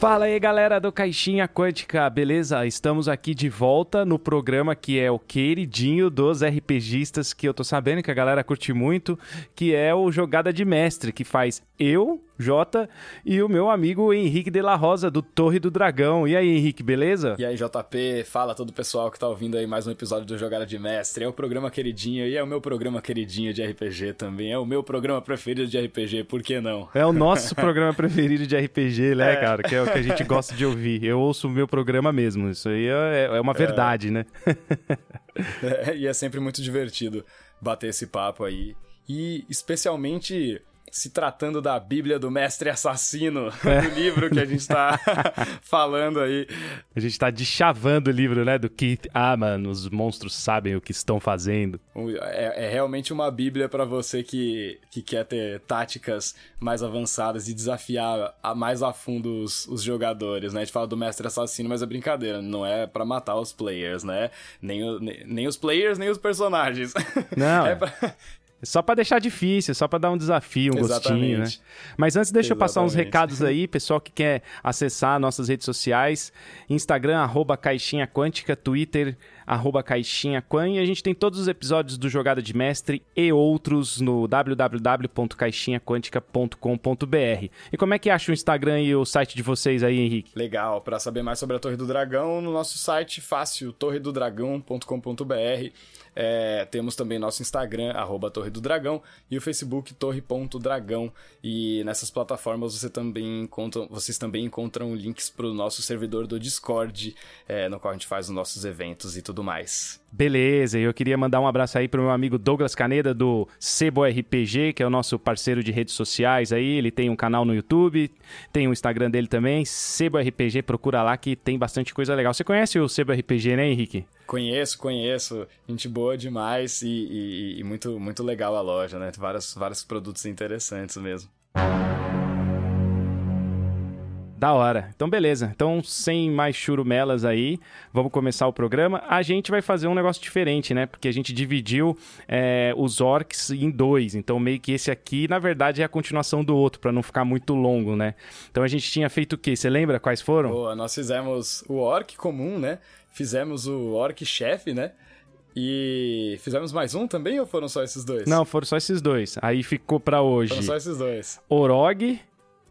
Fala aí, galera do Caixinha Quântica, beleza? Estamos aqui de volta no programa que é o queridinho dos RPGistas, que eu tô sabendo que a galera curte muito, que é o Jogada de Mestre, que faz eu, Jota, e o meu amigo Henrique de la Rosa, do Torre do Dragão. E aí, Henrique, beleza? E aí, JP, fala todo o pessoal que tá ouvindo aí mais um episódio do Jogada de Mestre. É o programa queridinho e é o meu programa queridinho de RPG também. É o meu programa preferido de RPG, por que não? É o nosso programa preferido de RPG, né, é. cara? Que é o que a gente gosta de ouvir. Eu ouço o meu programa mesmo. Isso aí é, é uma verdade, é. né? é, e é sempre muito divertido bater esse papo aí. E especialmente se tratando da Bíblia do Mestre Assassino, é. do livro que a gente está falando aí. A gente está deschavando o livro, né, do Keith Aman, os monstros sabem o que estão fazendo. É, é realmente uma Bíblia para você que, que quer ter táticas mais avançadas e desafiar a, mais a fundo os, os jogadores, né? A gente fala do Mestre Assassino, mas é brincadeira, não é para matar os players, né? Nem, o, nem, nem, os players, nem os personagens. Não. é pra, só para deixar difícil, só para dar um desafio, um Exatamente. gostinho, né? Mas antes deixa Exatamente. eu passar uns recados aí, pessoal que quer acessar nossas redes sociais, Instagram arroba caixinha quântica, Twitter arroba caixinha e a gente tem todos os episódios do Jogada de Mestre e outros no www.caixinhaquântica.com.br. E como é que acha o Instagram e o site de vocês aí, Henrique? Legal, para saber mais sobre a Torre do Dragão, no nosso site fácil, torredodragão.com.br. É, temos também nosso Instagram, arroba Torre do Dragão, e o Facebook Torre.dragão. E nessas plataformas você também encontra, vocês também encontram links para o nosso servidor do Discord, é, no qual a gente faz os nossos eventos e tudo mais. Beleza, eu queria mandar um abraço aí pro meu amigo Douglas Caneda do Sebo RPG, que é o nosso parceiro de redes sociais aí. Ele tem um canal no YouTube, tem o um Instagram dele também, Sebo RPG, procura lá que tem bastante coisa legal. Você conhece o Sebo RPG, né, Henrique? Conheço, conheço. Gente boa demais e, e, e muito, muito legal a loja, né? Vários, vários produtos interessantes mesmo. Da hora. Então, beleza. Então, sem mais churumelas aí, vamos começar o programa. A gente vai fazer um negócio diferente, né? Porque a gente dividiu é, os orcs em dois. Então, meio que esse aqui, na verdade, é a continuação do outro, para não ficar muito longo, né? Então, a gente tinha feito o quê? Você lembra quais foram? Boa, nós fizemos o orc comum, né? fizemos o Orc Chef, né? E fizemos mais um também ou foram só esses dois? Não, foram só esses dois. Aí ficou para hoje. Foram só esses dois. Orog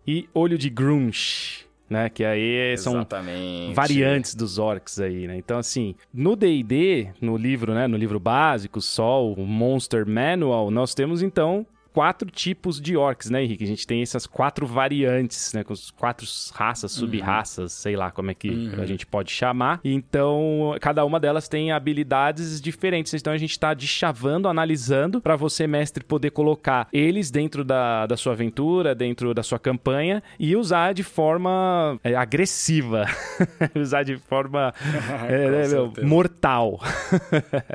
e Olho de Grunch. Né, que aí são Exatamente. variantes dos orcs aí, né? Então, assim, no D&D, no livro, né, no livro básico, só o Monster Manual, nós temos, então, quatro tipos de orcs, né, Henrique? A gente tem essas quatro variantes, né? Com quatro raças, uhum. sub-raças, uhum. sei lá como é que uhum. a gente pode chamar. Então, cada uma delas tem habilidades diferentes. Então, a gente está deschavando, analisando, para você, mestre, poder colocar eles dentro da, da sua aventura, dentro da sua campanha e usar de forma é, agressiva. usar de forma é, né, meu, mortal.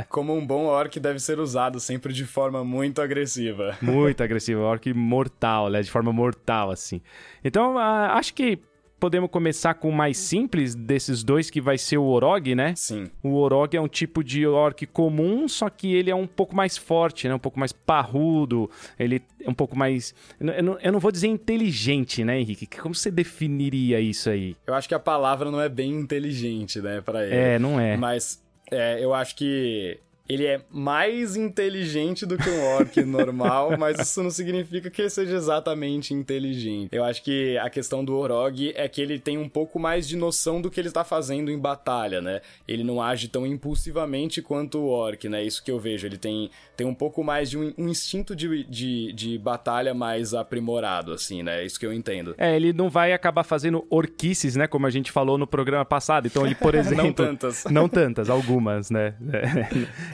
Como um bom orc deve ser usado sempre de forma muito agressiva. Muito muito agressivo, é um orc mortal, né? De forma mortal, assim. Então, uh, acho que podemos começar com o mais simples desses dois, que vai ser o Orog, né? Sim. O Orog é um tipo de orc comum, só que ele é um pouco mais forte, né? Um pouco mais parrudo, ele é um pouco mais... Eu não, eu não vou dizer inteligente, né, Henrique? Como você definiria isso aí? Eu acho que a palavra não é bem inteligente, né, pra ele. É, não é. Mas é, eu acho que ele é mais inteligente do que um orc normal, mas isso não significa que ele seja exatamente inteligente. Eu acho que a questão do Orog é que ele tem um pouco mais de noção do que ele está fazendo em batalha, né? Ele não age tão impulsivamente quanto o orc, né? Isso que eu vejo. Ele tem, tem um pouco mais de um, um instinto de, de, de batalha mais aprimorado, assim, né? É isso que eu entendo. É, ele não vai acabar fazendo orquices, né? Como a gente falou no programa passado. Então ele, por exemplo... não tantas. Não tantas, algumas, né?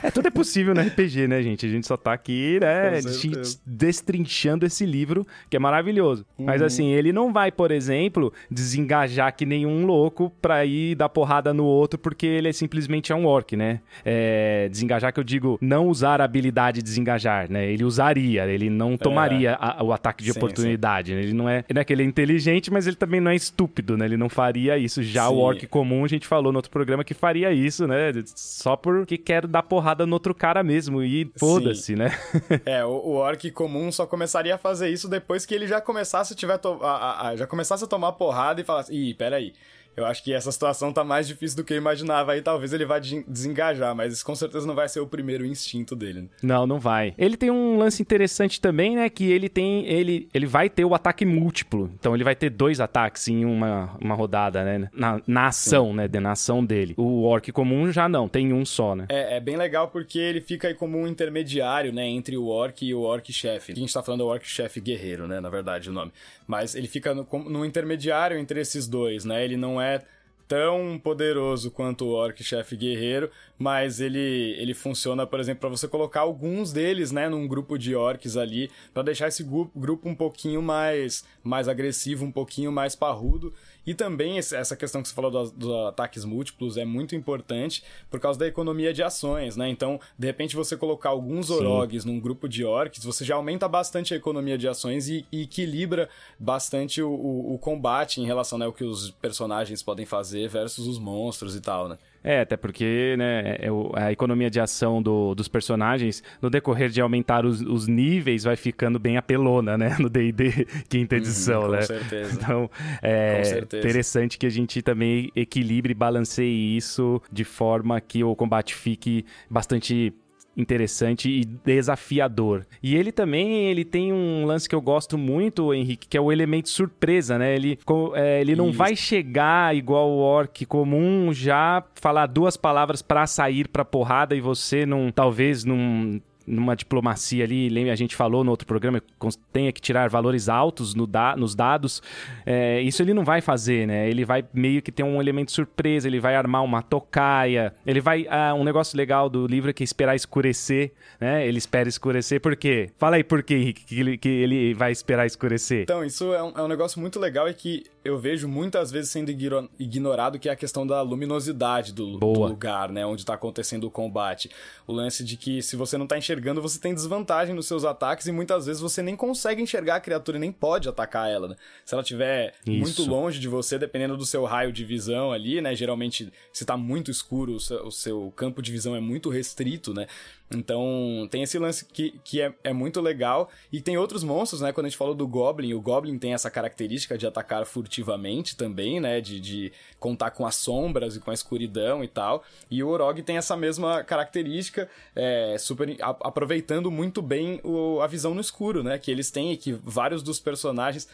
É. É, tudo é possível no RPG, né, gente? A gente só tá aqui, né, destrinchando esse livro, que é maravilhoso. Uhum. Mas assim, ele não vai, por exemplo, desengajar que nenhum louco pra ir dar porrada no outro, porque ele é simplesmente é um orc, né? É, desengajar que eu digo, não usar a habilidade desengajar, né? Ele usaria, ele não tomaria é. a, o ataque de sim, oportunidade. Sim. Né? Ele não é, não é que ele é inteligente, mas ele também não é estúpido, né? Ele não faria isso. Já sim. o orc comum, a gente falou no outro programa que faria isso, né? Só porque quer dar porrada porrada no outro cara mesmo e foda-se, né? é, o, o orc comum só começaria a fazer isso depois que ele já começasse tiver a, a, a já começasse a tomar porrada e falasse, ih, peraí, eu acho que essa situação tá mais difícil do que eu imaginava. Aí talvez ele vá desengajar, mas isso com certeza não vai ser o primeiro instinto dele. Né? Não, não vai. Ele tem um lance interessante também, né? Que ele tem. Ele, ele vai ter o ataque múltiplo. Então ele vai ter dois ataques em uma, uma rodada, né? Na, na ação, Sim. né? Na ação dele. O orc comum já não, tem um só, né? É, é bem legal porque ele fica aí como um intermediário, né? Entre o orc e o orc chefe. A gente tá falando do orc chefe guerreiro, né? Na verdade, o nome. Mas ele fica no, no intermediário entre esses dois, né? Ele não é tão poderoso quanto o Orc Chefe Guerreiro, mas ele, ele funciona, por exemplo, para você colocar alguns deles, né, num grupo de orcs ali, para deixar esse grupo um pouquinho mais, mais agressivo, um pouquinho mais parrudo. E também essa questão que você falou dos, dos, ataques múltiplos é muito importante por causa da economia de ações, né? Então, de repente, você colocar alguns orogs num grupo de orcs, você já aumenta bastante a economia de ações e, e equilibra bastante o, o, o, combate em relação né, ao que os personagens podem fazer versus os monstros e tal, né? É, até porque né, é, a economia de ação do, dos personagens, no decorrer de aumentar os, os, níveis, vai ficando bem apelona, né? No D&D quinta uhum, edição, uhum, né? Com certeza. Então, é certeza. interessante que a gente também equilibre e balanceie isso de forma que o combate fique bastante interessante e desafiador. E ele também ele tem um lance que eu gosto muito, Henrique, que é o elemento surpresa, né? Ele, é, ele não Isso. vai chegar igual o orc comum, já falar duas palavras para sair pra porrada e você não, talvez não numa diplomacia ali, lembra, a gente falou no outro programa, tenha que tirar valores altos no da, nos dados, é, isso ele não vai fazer, né? Ele vai meio que ter um elemento surpresa, ele vai armar uma tocaia, ele vai... Ah, um negócio legal do livro é que é esperar escurecer, né? Ele espera escurecer, por quê? Fala aí por quê, Henrique, que ele, que ele vai esperar escurecer. Então, isso é um, é um negócio muito legal e que eu vejo muitas vezes sendo ignorado, que é a questão da luminosidade do, do lugar, né? Onde tá acontecendo o combate. O lance de que se você não tá enxergando, você tem desvantagem nos seus ataques e muitas vezes você nem consegue enxergar a criatura e nem pode atacar ela, né? Se ela estiver muito longe de você, dependendo do seu raio de visão ali, né? Geralmente, se tá muito escuro, o seu, o seu campo de visão é muito restrito, né? Então, tem esse lance que, que é, é muito legal. E tem outros monstros, né? Quando a gente falou do Goblin, o Goblin tem essa característica de atacar furtivamente também, né? De, de contar com as sombras e com a escuridão e tal. E o Orog tem essa mesma característica, é, super a, aproveitando muito bem o, a visão no escuro, né? Que eles têm e que vários dos personagens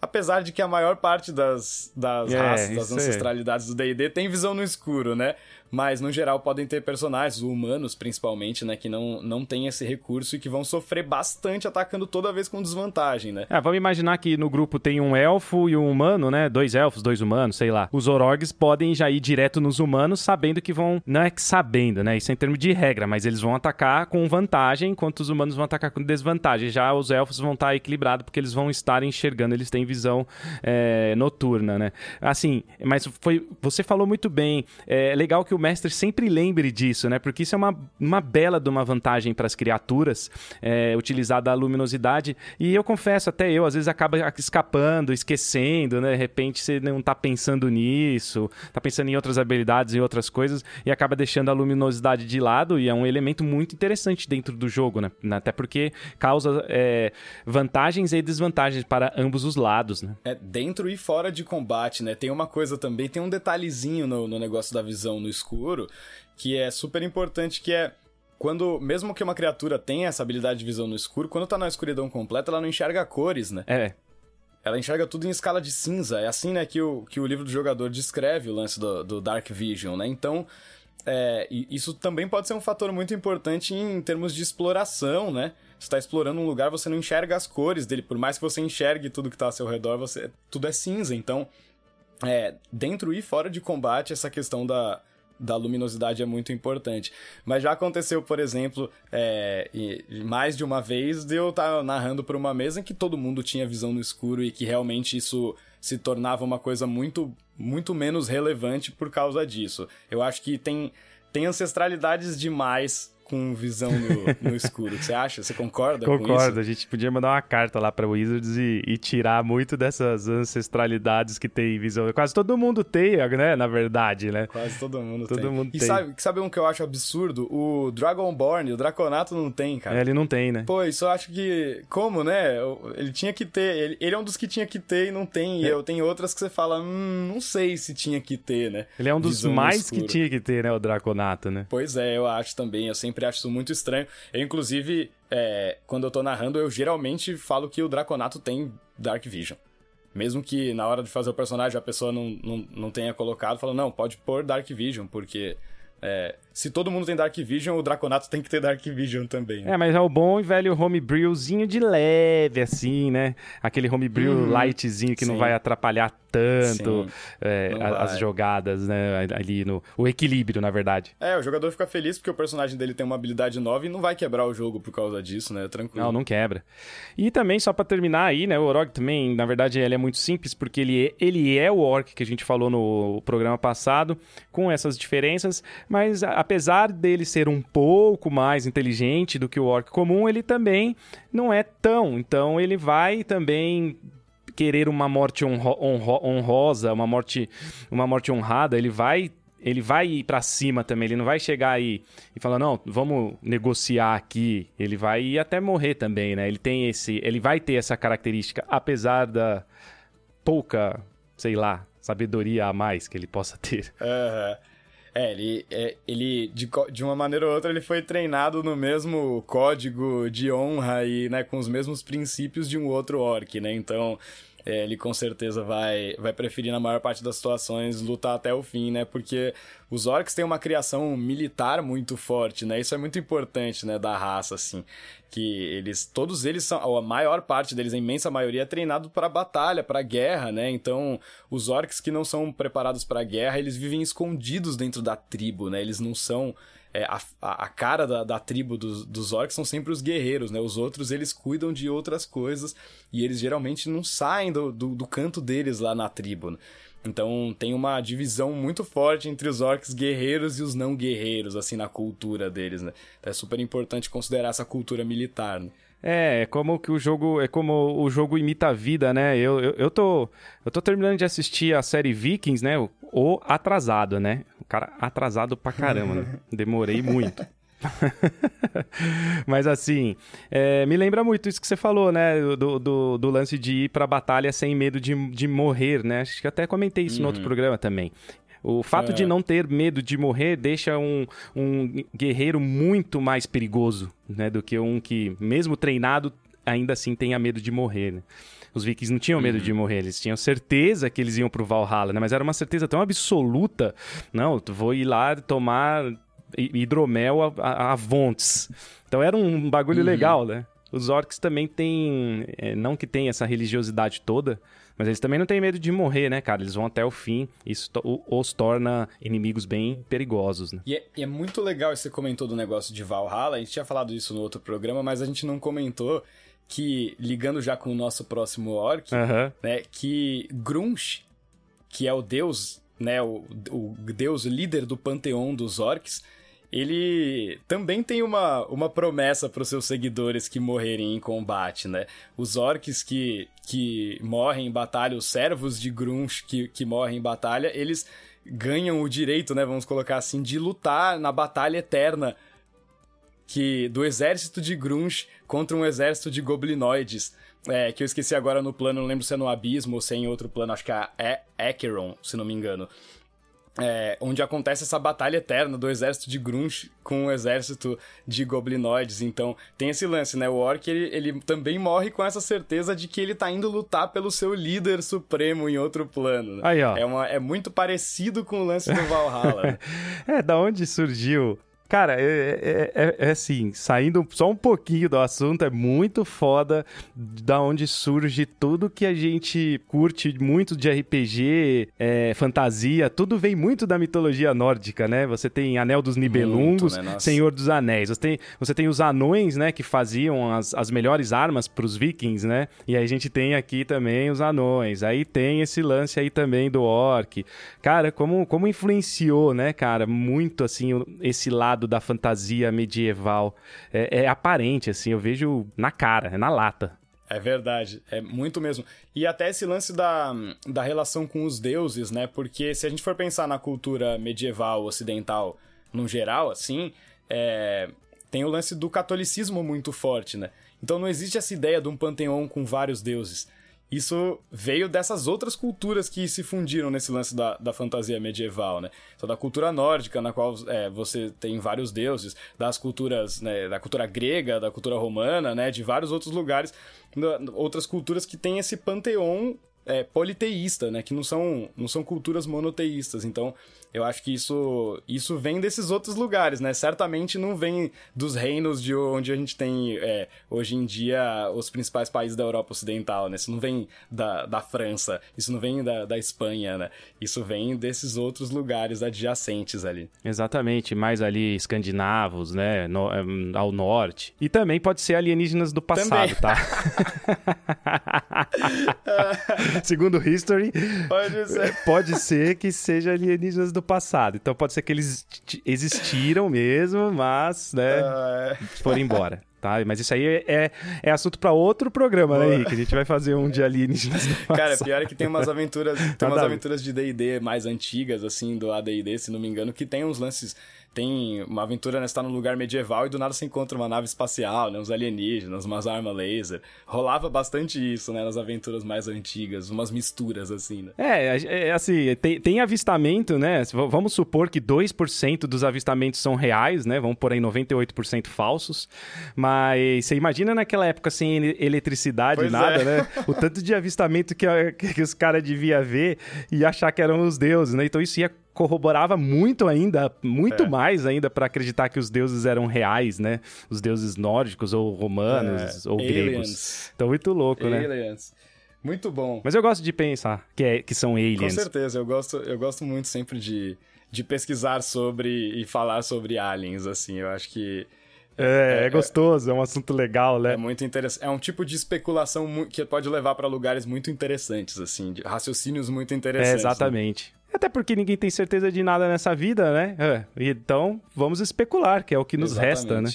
apesar de que a maior parte das, das é, raças, das ancestralidades do D&D tem visão no escuro, né? Mas no geral podem ter personagens, humanos principalmente, né, que não, não tem esse recurso e que vão sofrer bastante atacando toda vez com desvantagem, né? É, vamos imaginar que no grupo tem um elfo e um humano, né? Dois elfos, dois humanos, sei lá. Os orogs podem já ir direto nos humanos sabendo que vão. Não é que sabendo, né? Isso é em termos de regra, mas eles vão atacar com vantagem, enquanto os humanos vão atacar com desvantagem. Já os elfos vão estar equilibrados porque eles vão estar enxergando, eles têm visão é, noturna, né? Assim, mas foi. Você falou muito bem. É legal que o mestre sempre lembre disso, né? Porque isso é uma, uma bela de uma vantagem para as criaturas, é, utilizada a luminosidade. E eu confesso, até eu, às vezes acaba escapando, esquecendo, né? De repente você não tá pensando nisso, tá pensando em outras habilidades e outras coisas, e acaba deixando a luminosidade de lado, e é um elemento muito interessante dentro do jogo, né? Até porque causa é, vantagens e desvantagens para ambos os lados, né? É, dentro e fora de combate, né? Tem uma coisa também, tem um detalhezinho no, no negócio da visão no escuro, que é super importante, que é quando, mesmo que uma criatura tenha essa habilidade de visão no escuro, quando tá na escuridão completa, ela não enxerga cores, né? É. Ela enxerga tudo em escala de cinza. É assim, né, que o, que o livro do jogador descreve o lance do, do Dark Vision, né? Então, é, isso também pode ser um fator muito importante em termos de exploração, né? Você está explorando um lugar, você não enxerga as cores dele, por mais que você enxergue tudo que está ao seu redor, você tudo é cinza. Então, é, dentro e fora de combate, essa questão da, da luminosidade é muito importante. Mas já aconteceu, por exemplo, é, mais de uma vez de eu estar tá narrando para uma mesa em que todo mundo tinha visão no escuro e que realmente isso se tornava uma coisa muito, muito menos relevante por causa disso. Eu acho que tem, tem ancestralidades demais com visão no, no escuro. Você acha? Você concorda Concordo. com isso? Concordo. A gente podia mandar uma carta lá pra Wizards e, e, tirar muito dessas ancestralidades que tem visão. Quase todo mundo tem, né? Na verdade, né? Quase todo mundo todo tem. Mundo e tem. Sabe, sabe um que eu acho absurdo? O Dragonborn, o Draconato não tem, cara. É, ele não tem, né? Pô, isso eu acho que... Como, né? Ele tinha que ter... Ele, ele é um dos que tinha que ter e não tem. E é. eu tenho outras que você fala, hum, não sei se tinha que ter, né? Ele é um dos visão mais que tinha que ter, né? O Draconato, né? Pois é, eu acho também. Eu sempre acho isso muito estranho. Eu, inclusive, é, quando eu tô narrando, eu geralmente falo que o Draconato tem Dark Vision. Mesmo que na hora de fazer o personagem a pessoa não, não, não tenha colocado, fala, não, pode pôr Dark Vision, porque é, se todo mundo tem Dark Vision, o Draconato tem que ter Dark Vision também. Né? É, mas é o bom e velho homebrewzinho de leve, assim, né? Aquele homebrew hum, lightzinho que sim. não vai atrapalhar tanto é, as jogadas, né? Ali no. O equilíbrio, na verdade. É, o jogador fica feliz porque o personagem dele tem uma habilidade nova e não vai quebrar o jogo por causa disso, né? Tranquilo. Não, não quebra. E também, só para terminar aí, né? O Orog também, na verdade, ele é muito simples porque ele é, ele é o Orc que a gente falou no programa passado, com essas diferenças, mas apesar dele ser um pouco mais inteligente do que o Orc comum, ele também não é tão. Então ele vai também querer uma morte honro honro honrosa, uma morte, uma morte honrada, ele vai ele vai ir para cima também, ele não vai chegar aí e falar, não, vamos negociar aqui. Ele vai ir até morrer também, né? Ele tem esse. Ele vai ter essa característica, apesar da pouca, sei lá, sabedoria a mais que ele possa ter. Uhum. É, ele, é, ele de, de uma maneira ou outra, ele foi treinado no mesmo código de honra e, né, com os mesmos princípios de um outro orc, né? Então, é, ele com certeza vai, vai preferir, na maior parte das situações, lutar até o fim, né? Porque os orcs têm uma criação militar muito forte, né? Isso é muito importante, né, da raça, assim. Que eles, todos eles são, a maior parte deles, a imensa maioria, é treinado para batalha, para guerra, né? Então, os orcs que não são preparados para guerra, eles vivem escondidos dentro da tribo, né? Eles não são é, a, a, cara da, da tribo dos, dos orcs são sempre os guerreiros, né? Os outros, eles cuidam de outras coisas e eles geralmente não saem do, do, do canto deles lá na tribo, né? Então tem uma divisão muito forte entre os orcs guerreiros e os não guerreiros, assim, na cultura deles, né? Então é super importante considerar essa cultura militar, né? É, é como que o jogo. É como o jogo imita a vida, né? Eu, eu, eu, tô. Eu tô terminando de assistir a série Vikings, né? O atrasado, né? Cara atrasado pra caramba, né? Demorei muito. Mas assim, é, me lembra muito isso que você falou, né? Do, do, do, lance de ir pra batalha sem medo de, de morrer, né? Acho que até comentei isso uhum. no outro uhum. programa também. O fato é. de não ter medo de morrer deixa um, um guerreiro muito mais perigoso, né? Do que um que, mesmo treinado, ainda assim tenha medo de morrer, né? Os vikings não tinham medo uhum. de morrer, eles tinham certeza que eles iam pro Valhalla, né? Mas era uma certeza tão absoluta. Não, vou ir lá tomar hidromel a, a, a Vontes. Então era um bagulho uhum. legal, né? Os orcs também têm. É, não que tem essa religiosidade toda, mas eles também não têm medo de morrer, né, cara? Eles vão até o fim. Isso os torna inimigos bem perigosos, né? E é, e é muito legal você comentou do negócio de Valhalla. A gente tinha falado isso no outro programa, mas a gente não comentou que, ligando já com o nosso próximo orc, uhum. né, que Grunch, que é o deus, né, o, o deus líder do panteão dos orcs, ele também tem uma, uma promessa para os seus seguidores que morrerem em combate, né? Os orcs que, que morrem em batalha, os servos de Grunch que, que morrem em batalha, eles ganham o direito, né, vamos colocar assim, de lutar na batalha eterna que do exército de Grunch contra um exército de goblinoides. É, que eu esqueci agora no plano, não lembro se é no Abismo ou se é em outro plano, acho que é Acheron, se não me engano. É, onde acontece essa batalha eterna do exército de Grunch com o exército de goblinoides. Então, tem esse lance, né? O Orc, ele, ele também morre com essa certeza de que ele tá indo lutar pelo seu líder supremo em outro plano. Né? Aí, ó. É, uma, é muito parecido com o lance do Valhalla. é, da onde surgiu Cara, é, é, é, é, assim, saindo só um pouquinho do assunto, é muito foda da onde surge tudo que a gente curte muito de RPG, é, fantasia, tudo vem muito da mitologia nórdica, né? Você tem Anel dos Nibelungos, muito, né? Senhor dos Anéis. Você tem, você tem os anões, né, que faziam as, as melhores armas pros vikings, né? E aí a gente tem aqui também os anões. Aí tem esse lance aí também do orc. Cara, como, como influenciou, né, cara, muito assim esse lado lado da fantasia medieval. É, é aparente, assim, eu vejo na cara, é na lata. É verdade, é muito mesmo. E até esse lance da, da relação com os deuses, né? Porque se a gente for pensar na cultura medieval ocidental no geral, assim, é, tem o lance do catolicismo muito forte, né? Então não existe essa ideia de um panteão com vários deuses. Isso veio dessas outras culturas que se fundiram nesse lance da, da fantasia medieval, né? Então, da cultura nórdica, na qual é, você tem vários deuses, das culturas, né, da cultura grega, da cultura romana, né? De vários outros lugares, outras culturas que têm esse panteão é, politeísta, né? Que não são, não são culturas monoteístas. Então, eu acho que isso, isso vem desses outros lugares, né? Certamente não vem dos reinos de onde a gente tem é, hoje em dia os principais países da Europa Ocidental, né? Isso não vem da, da França, isso não vem da, da Espanha, né? Isso vem desses outros lugares adjacentes ali. Exatamente, mais ali escandinavos, né? No, é, ao norte. E também pode ser alienígenas do passado, também. tá? Segundo History, pode ser. pode ser que seja alienígenas do do passado. Então pode ser que eles existiram mesmo, mas, né, ah, é. foram embora. Tá? Mas isso aí é, é assunto para outro programa, né, Boa. né, Henrique? A gente vai fazer um de alienígenas do passado. Cara, pior é que tem umas aventuras, tem umas aventuras de D&D mais antigas, assim, do AD&D, se não me engano, que tem uns lances tem uma aventura, né? Você tá num lugar medieval e do nada você encontra uma nave espacial, né? Uns alienígenas, umas armas laser. Rolava bastante isso, né? Nas aventuras mais antigas, umas misturas, assim, né? É, é assim, tem, tem avistamento, né? Vamos supor que 2% dos avistamentos são reais, né? Vamos por aí 98% falsos. Mas você imagina naquela época sem eletricidade, pois nada, é. né? O tanto de avistamento que, que os caras deviam ver e achar que eram os deuses, né? Então isso ia corroborava muito ainda, muito é. mais ainda para acreditar que os deuses eram reais, né? Os deuses nórdicos ou romanos é. ou Aliens. gregos. Então muito louco, Aliens. né? Aliens. Muito bom. Mas eu gosto de pensar que, é, que são aliens. Com certeza, eu gosto, eu gosto muito sempre de, de pesquisar sobre e falar sobre aliens, assim. Eu acho que é, é, é, gostoso, é um assunto legal, né? É muito interessante. É um tipo de especulação que pode levar para lugares muito interessantes, assim, de raciocínios muito interessantes. É, exatamente. Né? Até porque ninguém tem certeza de nada nessa vida, né? É, então, vamos especular, que é o que nos Exatamente. resta, né?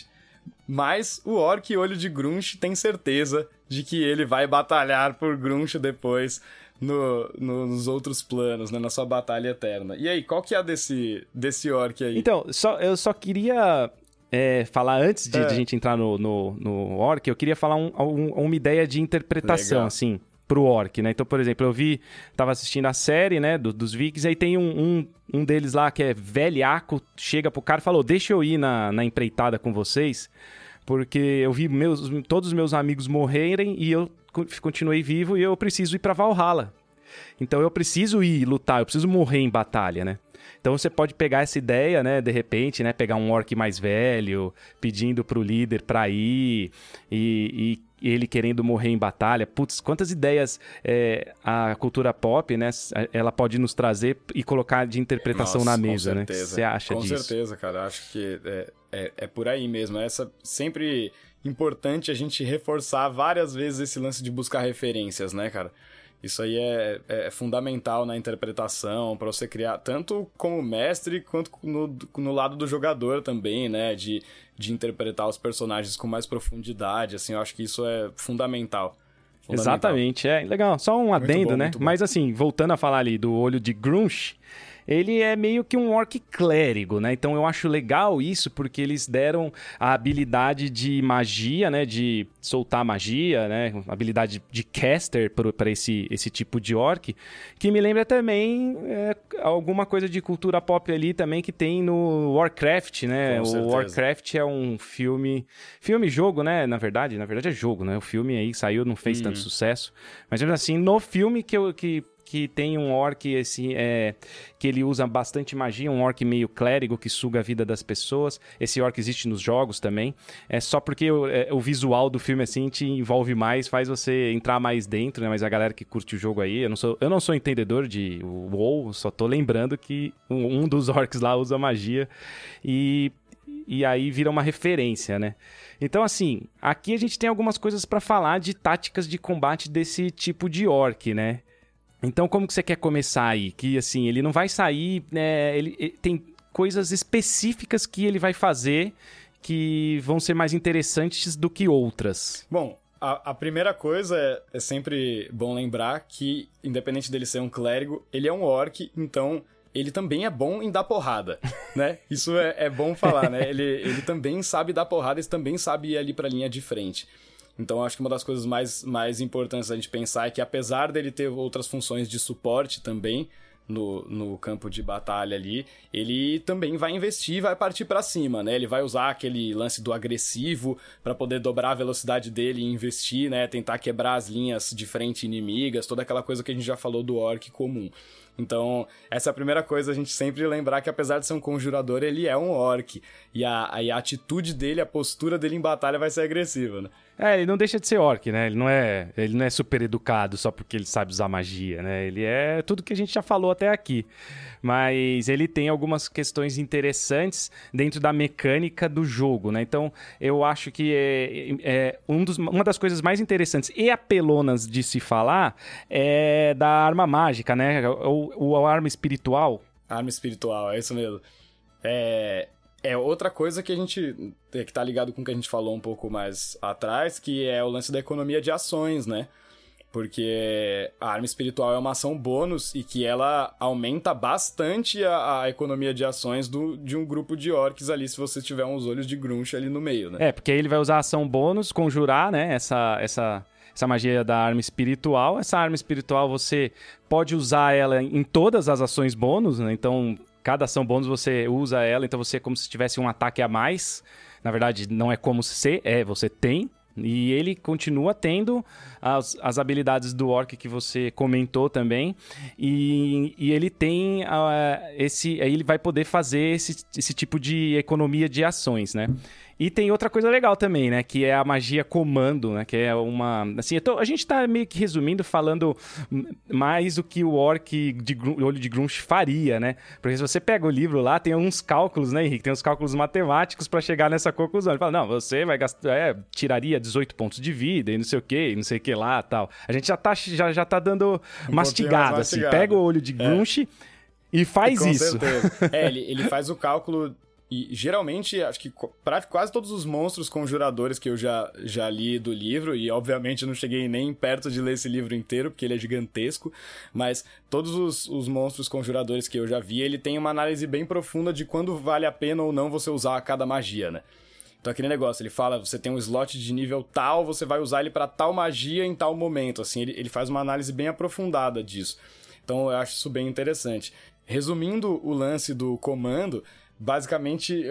Mas o Orc Olho de Grunch tem certeza de que ele vai batalhar por Grunch depois no, no, nos outros planos, né? Na sua batalha eterna. E aí, qual que é a desse, desse Orc aí? Então, só, eu só queria é, falar antes de, é. de, a gente entrar no, no, no Orc, eu queria falar um, um, uma ideia de interpretação, Legal. assim pro orc, né? Então, por exemplo, eu vi, tava assistindo a série, né, do, dos Vikings, aí tem um, um, um, deles lá que é velhaco, chega pro cara e falou, deixa eu ir na, na empreitada com vocês, porque eu vi meus, todos os meus amigos morrerem e eu continuei vivo e eu preciso ir pra Valhalla. Então eu preciso ir lutar, eu preciso morrer em batalha, né? Então você pode pegar essa ideia, né, de repente, né, pegar um orc mais velho, pedindo pro líder para ir e, e ele querendo morrer em batalha. Putz, quantas ideias é, a cultura pop, né, ela pode nos trazer e colocar de interpretação Nossa, na mesa, né? Você acha com disso? Com certeza, cara. Acho que é, é, é, por aí mesmo. Essa sempre importante a gente reforçar várias vezes esse lance de buscar referências, né, cara? Isso aí é, é fundamental na interpretação para você criar, tanto como mestre quanto no, no lado do jogador também, né? De, de interpretar os personagens com mais profundidade, assim, eu acho que isso é fundamental. fundamental. Exatamente, é legal. Só um adendo, bom, né? Mas assim, voltando a falar ali do olho de Grunch, ele é meio que um orc clérigo, né? Então eu acho legal isso porque eles deram a habilidade de magia, né? De soltar magia, né? Habilidade de caster para esse, esse tipo de orc, que me lembra também é, alguma coisa de cultura pop ali também que tem no Warcraft, né? O. Warcraft é um filme, filme jogo, né? Na verdade, na verdade é jogo, né? O filme aí saiu, não fez tanto uhum. sucesso, mas assim, no filme que eu que que tem um orc assim, é, que ele usa bastante magia, um orc meio clérigo que suga a vida das pessoas. Esse orc existe nos jogos também. É só porque o, é, o visual do filme assim te envolve mais, faz você entrar mais dentro, né? Mas a galera que curte o jogo aí, eu não sou, eu não sou entendedor de WoW, só tô lembrando que um, um dos orcs lá usa magia e e aí vira uma referência, né? Então, assim, aqui a gente tem algumas coisas para falar de táticas de combate desse tipo de orc, né? Então, como que você quer começar aí? Que, assim, ele não vai sair, né? Ele, ele tem coisas específicas que ele vai fazer que vão ser mais interessantes do que outras? Bom, a, a, primeira coisa é, é, sempre bom lembrar que, independente dele ser um clérigo, ele é um orc, então ele também é bom em dar porrada, né? Isso é, é bom falar, né? Ele, ele também sabe dar porrada, ele também sabe ir ali pra linha de frente. Então, acho que uma das coisas mais, mais importantes a gente pensar é que, apesar dele ter outras funções de suporte também, no, no campo de batalha ali, ele também vai investir vai partir para cima, né? Ele vai usar aquele lance do agressivo para poder dobrar a velocidade dele e investir, né? Tentar quebrar as linhas de frente inimigas, toda aquela coisa que a gente já falou do orc comum. Então, essa é a primeira coisa, a gente sempre lembrar que apesar de ser um conjurador, ele é um orc. E a, a atitude dele, a postura dele em batalha vai ser agressiva, né? É, ele não deixa de ser orc, né? Ele não é, ele não é super educado só porque ele sabe usar magia, né? Ele é tudo que a gente já falou até aqui. Mas ele tem algumas questões interessantes dentro da mecânica do jogo, né? Então, eu acho que é, é um dos, uma das coisas mais interessantes e apelonas de se falar é da arma mágica, né? O, o, a arma espiritual. Arma espiritual, é isso mesmo. É, é outra coisa que a gente. que tá ligado com o que a gente falou um pouco mais atrás, que é o lance da economia de ações, né? Porque a arma espiritual é uma ação bônus e que ela aumenta bastante a, a economia de ações do, de um grupo de orcs ali, se você tiver uns olhos de grunch ali no meio, né? É, porque ele vai usar a ação bônus, conjurar, né? Essa, essa, essa magia da arma espiritual. Essa arma espiritual você pode usar ela em todas as ações bônus, né? Então Cada ação bônus você usa ela, então você é como se tivesse um ataque a mais. Na verdade, não é como se é, você tem. E ele continua tendo as, as habilidades do Orc que você comentou também. E, e ele tem uh, esse. Aí ele vai poder fazer esse, esse tipo de economia de ações, né? E tem outra coisa legal também, né? Que é a magia comando, né? Que é uma. Assim, tô, a gente tá meio que resumindo, falando mais do que o orc de olho de Grunch faria, né? Porque se você pega o livro lá, tem uns cálculos, né, Henrique? Tem uns cálculos matemáticos para chegar nessa conclusão. Ele fala, não, você vai gastar. É, tiraria 18 pontos de vida e não sei o que, não sei o que lá tal. A gente já tá, já, já tá dando um mastigada, assim. Pega o olho de Grunch. É. E faz Com isso. Certeza. é, ele, ele faz o cálculo e geralmente, acho que pra quase todos os monstros conjuradores que eu já, já li do livro, e obviamente não cheguei nem perto de ler esse livro inteiro, porque ele é gigantesco, mas todos os, os monstros conjuradores que eu já vi, ele tem uma análise bem profunda de quando vale a pena ou não você usar cada magia, né? Então aquele negócio, ele fala, você tem um slot de nível tal, você vai usar ele para tal magia em tal momento, assim, ele, ele faz uma análise bem aprofundada disso. Então eu acho isso bem interessante. Resumindo o lance do comando, basicamente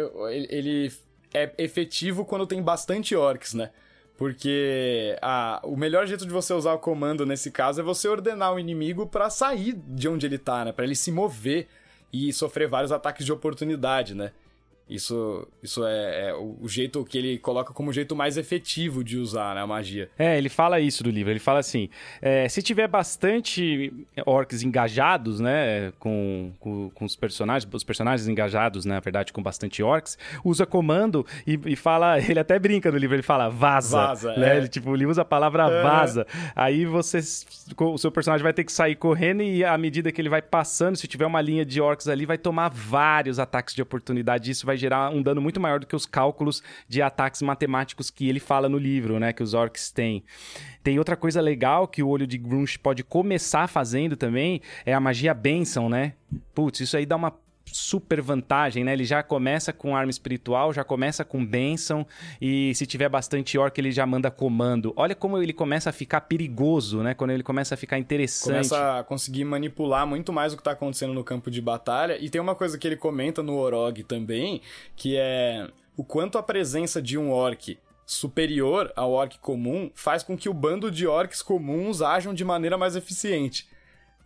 ele é efetivo quando tem bastante orcs, né? Porque a, o melhor jeito de você usar o comando nesse caso é você ordenar o inimigo para sair de onde ele tá, né? Para ele se mover e sofrer vários ataques de oportunidade, né? Isso, isso é, é, o jeito que ele coloca como o jeito mais efetivo de usar né, a magia. É, ele fala isso do livro. Ele fala assim: é, se tiver bastante orcs engajados, né, com, com, com, os personagens, os personagens engajados, né, na verdade, com bastante orcs, usa comando e, e fala. Ele até brinca no livro, ele fala vaza. Vaza, né? É. Ele, tipo, ele usa a palavra vaza. Aí você, o seu personagem vai ter que sair correndo e à medida que ele vai passando, se tiver uma linha de orcs ali, vai tomar vários ataques de oportunidade. Isso vai vai gerar um dano muito maior do que os cálculos de ataques matemáticos que ele fala no livro, né? Que os orcs têm. Tem outra coisa legal que o olho de Grunch pode começar fazendo também, é a magia Benção, né? Putz, isso aí dá uma super vantagem, né? Ele já começa com arma espiritual, já começa com bênção e se tiver bastante orc ele já manda comando. Olha como ele começa a ficar perigoso, né? Quando ele começa a ficar interessante. Começa a conseguir manipular muito mais o que tá acontecendo no campo de batalha. E tem uma coisa que ele comenta no Orog também, que é o quanto a presença de um orc superior ao orc comum faz com que o bando de orcs comuns ajam de maneira mais eficiente.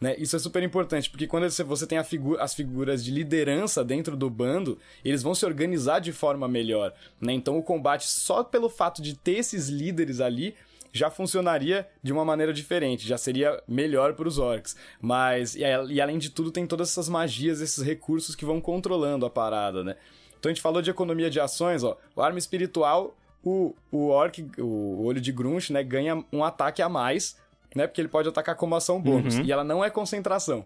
Né? Isso é super importante, porque quando você tem figu as figuras de liderança dentro do bando, eles vão se organizar de forma melhor. Né? Então o combate, só pelo fato de ter esses líderes ali, já funcionaria de uma maneira diferente, já seria melhor para os orcs. Mas, e, e, além de tudo, tem todas essas magias, esses recursos que vão controlando a parada, né? Então a gente falou de economia de ações, ó. O arma espiritual, o, o orc, o olho de Grunch, né, ganha um ataque a mais né? Porque ele pode atacar como ação bônus. Uhum. E ela não é concentração.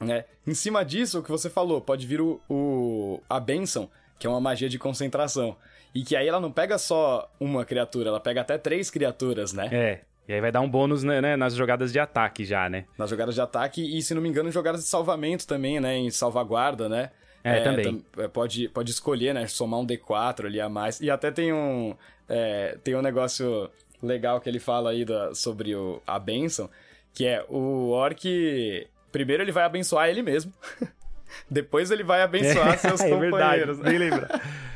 Né? Em cima disso, o que você falou, pode vir o, o a benção, que é uma magia de concentração. E que aí ela não pega só uma criatura, ela pega até três criaturas, né? É. E aí vai dar um bônus né, né, nas jogadas de ataque já, né? Nas jogadas de ataque e, se não me engano, em jogadas de salvamento também, né? Em salvaguarda, né? É, é também. É, pode, pode escolher, né? Somar um D4 ali a mais. E até tem um, é, tem um negócio legal que ele fala aí da, sobre o, a bênção, que é o orc... Primeiro ele vai abençoar ele mesmo. Depois ele vai abençoar seus é companheiros. Verdade, bem lembrado.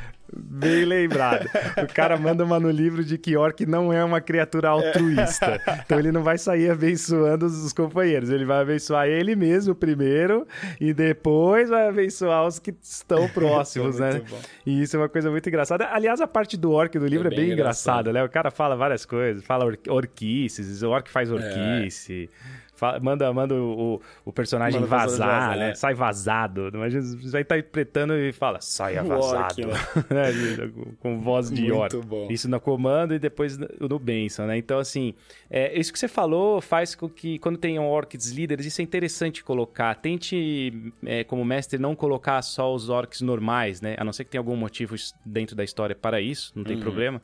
Bem lembrado. O cara manda uma no livro de que orc não é uma criatura altruísta. É. Então ele não vai sair abençoando os companheiros. Ele vai abençoar ele mesmo primeiro e depois vai abençoar os que estão próximos, né? Bom. E isso é uma coisa muito engraçada. Aliás, a parte do orc do livro é, é bem, engraçada, né? O cara fala várias coisas. Fala or orquices, o orc faz orquice. É manda, manda o, o personagem manda vazar, vazar, né? É. Sai vazado. Imagina, você vai estar interpretando e fala, saia vazado. né? Com voz de Muito Bom. Isso no comando e depois no Benção, né? Então, assim, é, isso que você falou faz com que, quando tem orcs líderes, isso é interessante colocar. Tente, é, como mestre, não colocar só os orcs normais, né? A não ser que tenha algum motivo dentro da história para isso, não tem uhum. problema.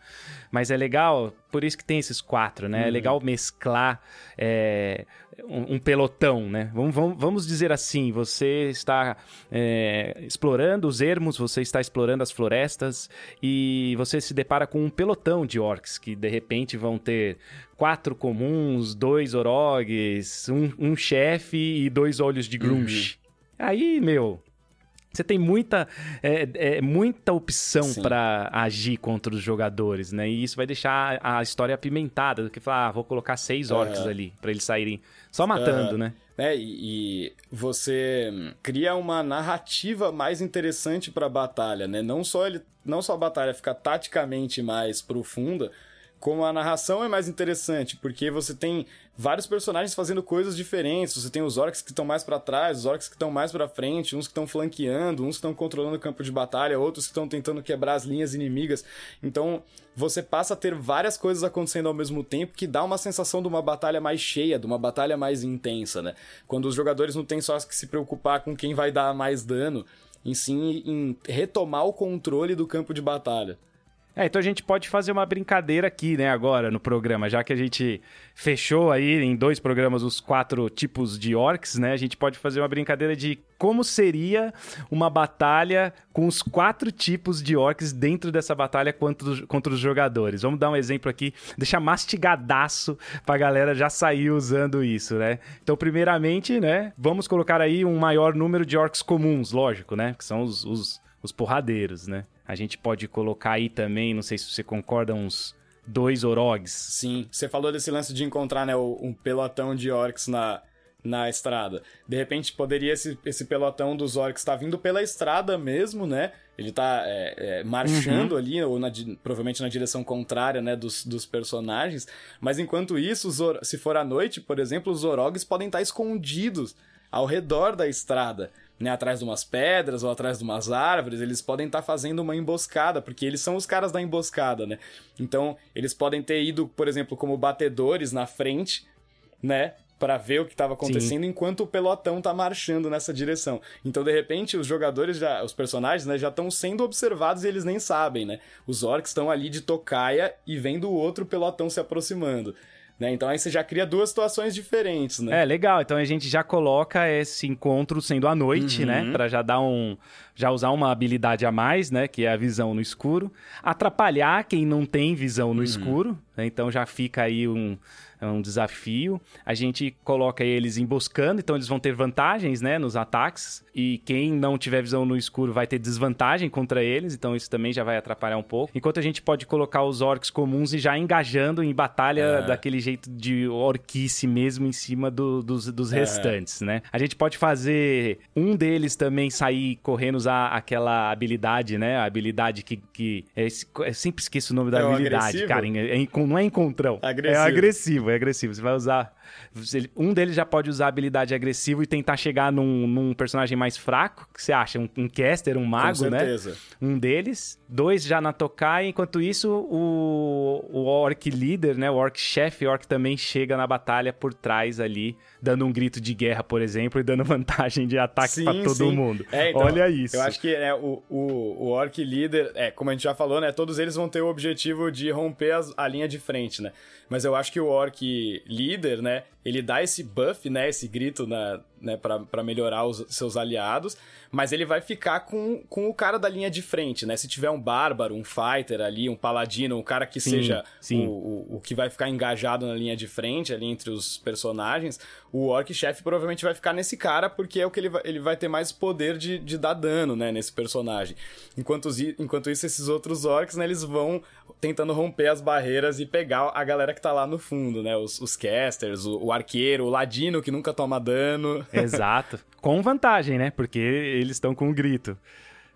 Mas é legal, por isso que tem esses quatro, né? É uhum. É legal mesclar é, um, um, pelotão, né? Vamos, vamos, vamos, dizer assim, você está é, explorando os ermos, você está explorando as florestas e você se depara com um pelotão de orcs que de repente vão ter quatro comuns, dois orogues, um, um chefe e dois olhos de grunge. Uhum. Aí, meu, você tem muita, é, é, muita opção para agir contra os jogadores, né? E isso vai deixar a história apimentada do que falar, ah, vou colocar seis orcs ali para eles saírem só matando, né? É, e, e, você cria uma narrativa mais interessante para a batalha, né? Não só ele, não só a batalha fica taticamente mais profunda, como a narração é mais interessante, porque você tem vários personagens fazendo coisas diferentes. Você tem os orcs que estão mais para trás, os orcs que estão mais para frente, uns que estão flanqueando, uns que estão controlando o campo de batalha, outros que estão tentando quebrar as linhas inimigas. Então, você passa a ter várias coisas acontecendo ao mesmo tempo que dá uma sensação de uma batalha mais cheia, de uma batalha mais intensa, né? Quando os jogadores não têm só que se preocupar com quem vai dar mais dano, em sim em retomar o controle do campo de batalha. É, então a gente pode fazer uma brincadeira aqui, né, agora no programa, já que a gente fechou aí em dois programas os quatro tipos de orcs, né? A gente pode fazer uma brincadeira de como seria uma batalha com os quatro tipos de orcs dentro dessa batalha contra, contra os jogadores. Vamos dar um exemplo aqui, deixar mastigadaço pra galera já sair usando isso, né? Então, primeiramente, né, vamos colocar aí um maior número de orcs comuns, lógico, né? Que são os, os, os porradeiros, né? A gente pode colocar aí também, não sei se você concorda, uns dois orogs. Sim, você falou desse lance de encontrar né, um pelotão de orcs na, na estrada. De repente, poderia esse, esse pelotão dos orcs estar tá vindo pela estrada mesmo, né? Ele tá é, é, marchando uhum. ali, ou na, provavelmente na direção contrária, né, dos, dos personagens. Mas enquanto isso, se for à noite, por exemplo, os orogs podem estar tá escondidos ao redor da estrada né, atrás de umas pedras ou atrás de umas árvores, eles podem estar tá fazendo uma emboscada, porque eles são os caras da emboscada, né? Então, eles podem ter ido, por exemplo, como batedores na frente, né? para ver o que estava acontecendo Sim. enquanto o pelotão tá marchando nessa direção. Então, de repente, os jogadores já, os personagens, né, já estão sendo observados e eles nem sabem, né? Os orcs estão ali de tocaia e vendo o outro pelotão se aproximando. Né? Então aí você já cria duas situações diferentes, né? É, legal. Então a gente já coloca esse encontro sendo à noite, né? uhum. né? Para já dar um. Já usar uma habilidade a mais, né? Que é a visão no escuro. Atrapalhar quem não tem visão no uhum. escuro. Né? Então já fica aí um é um desafio. A gente coloca eles emboscando, então eles vão ter vantagens, né, nos ataques. E quem não tiver visão no escuro vai ter desvantagem contra eles, então isso também já vai atrapalhar um pouco. Enquanto a gente pode colocar os orcs comuns e já engajando em batalha é. daquele jeito de orquice mesmo em cima do, dos, dos é. restantes, né? A gente pode fazer um deles também sair correndo usar aquela habilidade, né? A habilidade que. que é, eu sempre esqueço o nome da é habilidade, agressivo? cara. É, não é encontrão. Agressivo. É agressivo é agressivo. Você vai usar. Um deles já pode usar a habilidade agressivo e tentar chegar num, num personagem mais fraco. que você acha? Um, um caster, um mago, Com né? certeza. Um deles. Dois já na tocar, enquanto isso, o, o orc líder, né? O orc chefe, orc também chega na batalha por trás ali, dando um grito de guerra, por exemplo, e dando vantagem de ataque para todo sim. mundo. É, então, Olha isso. Eu acho que né, o, o, o orc líder, é, como a gente já falou, né? Todos eles vão ter o objetivo de romper as, a linha de frente, né? Mas eu acho que o orc líder, né? Ele dá esse buff, né? Esse grito na, né, para melhorar os seus aliados, mas ele vai ficar com, com o cara da linha de frente, né? Se tiver um bárbaro, um fighter ali, um paladino, um cara que sim, seja sim. O, o, o, que vai ficar engajado na linha de frente, ali entre os personagens, o orc chefe provavelmente vai ficar nesse cara, porque é o que ele vai, ele vai ter mais poder de, de dar dano, né, nesse personagem. Enquanto, enquanto isso, esses outros orcs, né, eles vão tentando romper as barreiras e pegar a galera que tá lá no fundo, né? Os, os casters, o, o arqueiro, o ladino que nunca toma dano. Exato. Com vantagem, né? Porque eles estão com um grito.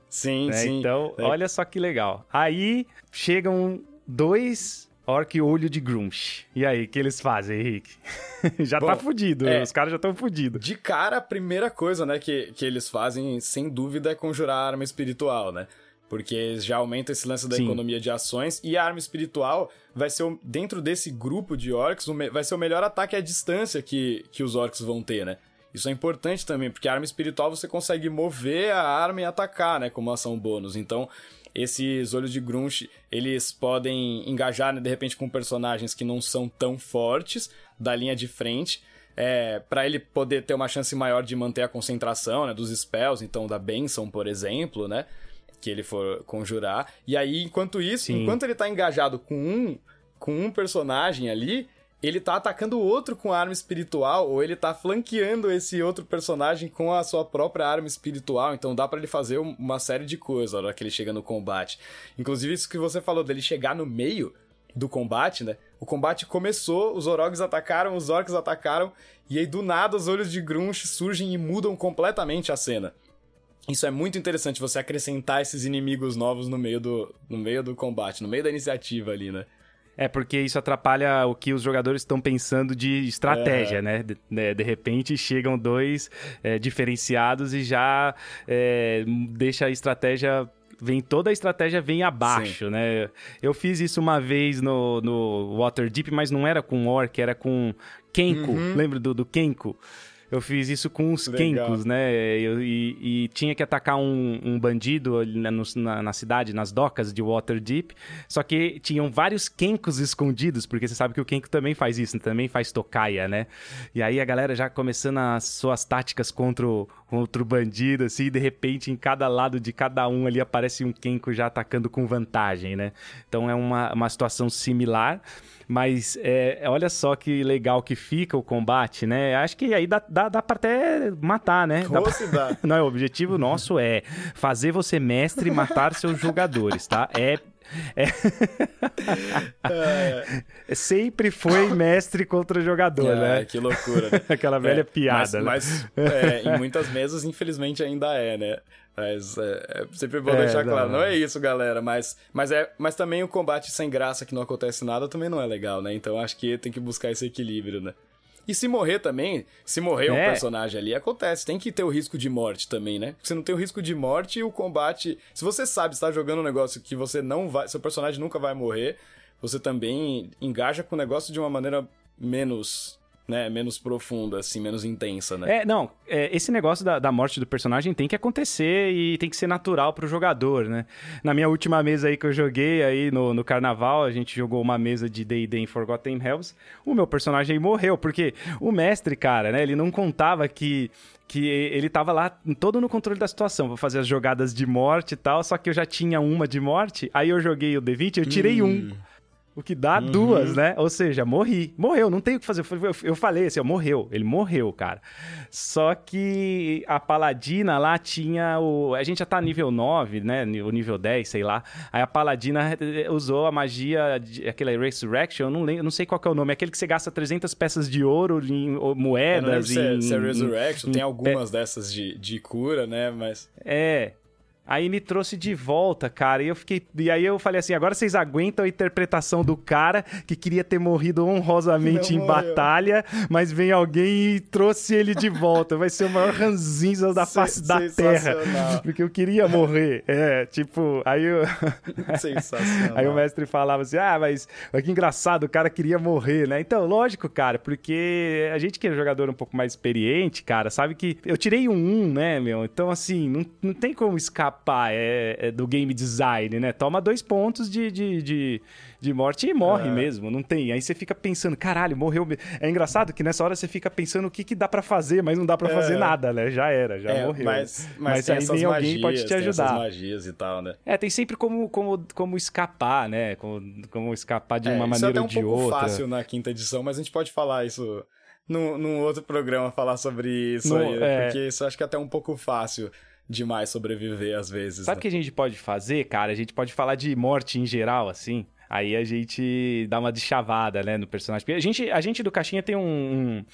Sim, né? sim. Então, é. olha só que legal. Aí chegam dois Orc Olho de Grunch. E aí, o que eles fazem, Henrique? já tá Bom, tá fudido, é, os caras já estão fudidos. De cara, a primeira coisa, né, que, que eles fazem, sem dúvida, é conjurar arma espiritual, né? Porque já aumenta esse lance da Sim. economia de ações. E a arma espiritual vai ser, o, dentro desse grupo de orcs, vai ser o melhor ataque à distância que, que os orcs vão ter, né? Isso é importante também, porque a arma espiritual você consegue mover a arma e atacar, né? Como ação bônus. Então, esses olhos de Grunch, eles podem engajar, né, de repente, com personagens que não são tão fortes da linha de frente. É, para ele poder ter uma chance maior de manter a concentração né, dos spells, então da benção, por exemplo, né? que ele for conjurar. E aí, enquanto isso, Sim. enquanto ele tá engajado com um, com um personagem ali, ele tá atacando o outro com arma espiritual, ou ele tá flanqueando esse outro personagem com a sua própria arma espiritual. Então dá para ele fazer uma série de coisas na hora que ele chega no combate. Inclusive, isso que você falou dele chegar no meio do combate, né? O combate começou, os Orogs atacaram, os Orcs atacaram, e aí do nada os olhos de Grunch surgem e mudam completamente a cena. Isso é muito interessante, você acrescentar esses inimigos novos no meio do, no meio do combate, no meio da iniciativa ali, né? É, porque isso atrapalha o que os jogadores estão pensando de estratégia, é. né? De, né? de, repente chegam dois é, diferenciados e já é, deixa a estratégia vem toda a estratégia vem abaixo, Sim. né? Eu fiz isso uma vez no, no Waterdeep, mas não era com Orc, era com Kenko. Uhum. Lembra do, do Kenko? Eu fiz isso com os Kenkos, né? Eu, e, e, tinha que atacar um, um bandido ali na, na, na, cidade, nas docas de Waterdeep. Só que tinham vários Kenkos escondidos, porque você sabe que o Kenko também faz isso, também faz tocaia, né? E aí a galera já começando as suas táticas contra o, contra o bandido, assim, e de repente em cada lado de cada um ali aparece um Kenko já atacando com vantagem, né? Então é uma, uma situação similar. Mas é, olha só que legal que fica o combate, né? Acho que aí dá, dá, dá pra até matar, né? Dá pra... dá. Não, o objetivo nosso é fazer você mestre e matar seus jogadores, tá? É é... é. Sempre foi mestre contra jogador, é, né? Que loucura, né? Aquela velha é, piada. Mas, né? mas é, em muitas mesas, infelizmente, ainda é, né? Mas é, é sempre bom é, deixar claro, não, não é isso, galera. Mas, mas, é, mas também o combate sem graça, que não acontece nada, também não é legal, né? Então acho que tem que buscar esse equilíbrio, né? E se morrer também, se morrer é. um personagem ali, acontece. Tem que ter o risco de morte também, né? Se não tem o risco de morte, o combate. Se você sabe, está jogando um negócio que você não vai. Seu personagem nunca vai morrer, você também engaja com o negócio de uma maneira menos né, menos profunda, assim, menos intensa, né? É, não, é, esse negócio da, da morte do personagem tem que acontecer e tem que ser natural pro jogador, né? Na minha última mesa aí que eu joguei aí no, no carnaval, a gente jogou uma mesa de D&D em Forgotten Hells, o meu personagem morreu, porque o mestre, cara, né, ele não contava que que ele tava lá todo no controle da situação, vou fazer as jogadas de morte e tal, só que eu já tinha uma de morte, aí eu joguei o D20 eu tirei hum. um. O que dá uhum. duas, né? Ou seja, morri. Morreu, não tem o que fazer. Eu falei assim, ó, morreu. Ele morreu, cara. Só que a Paladina lá tinha o. A gente já tá nível 9, né? O nível 10, sei lá. Aí a Paladina usou a magia, de, aquela Resurrection, eu não, lembro, não sei qual é o nome. Aquele que você gasta 300 peças de ouro em moedas. Eu não se, é, se é Resurrection, em, tem algumas em, dessas de, de cura, né? Mas. É. Aí me trouxe de volta, cara. E eu fiquei. E aí eu falei assim: agora vocês aguentam a interpretação do cara que queria ter morrido honrosamente em batalha, mas vem alguém e trouxe ele de volta. Vai ser o maior ranzinza da face da terra. Porque eu queria morrer. É, tipo, aí eu. Sensacional. aí o mestre falava assim: ah, mas que engraçado, o cara queria morrer, né? Então, lógico, cara, porque a gente que é jogador um pouco mais experiente, cara, sabe que eu tirei um 1, né, meu? Então, assim, não, não tem como escapar é, é, do game design, né? Toma dois pontos de, de, de, de morte e morre é. mesmo, não tem. Aí você fica pensando, caralho, morreu. É engraçado que nessa hora você fica pensando o que, que dá para fazer, mas não dá para fazer é. nada, né? Já era, já é, morreu. Mas, mas, mas aí vem alguém pode te ajudar. Tem magias e tal, né? É, tem sempre como, como, como escapar, né? Como, como escapar de uma maneira ou de outra. Isso é um pouco fácil na quinta edição, mas a gente pode falar isso num, num outro programa, falar sobre isso no, aí, porque isso acho que é até um pouco fácil demais sobreviver às vezes. Sabe o né? que a gente pode fazer, cara? A gente pode falar de morte em geral, assim. Aí a gente dá uma deschavada, né, no personagem. A gente, a gente do Caixinha tem um,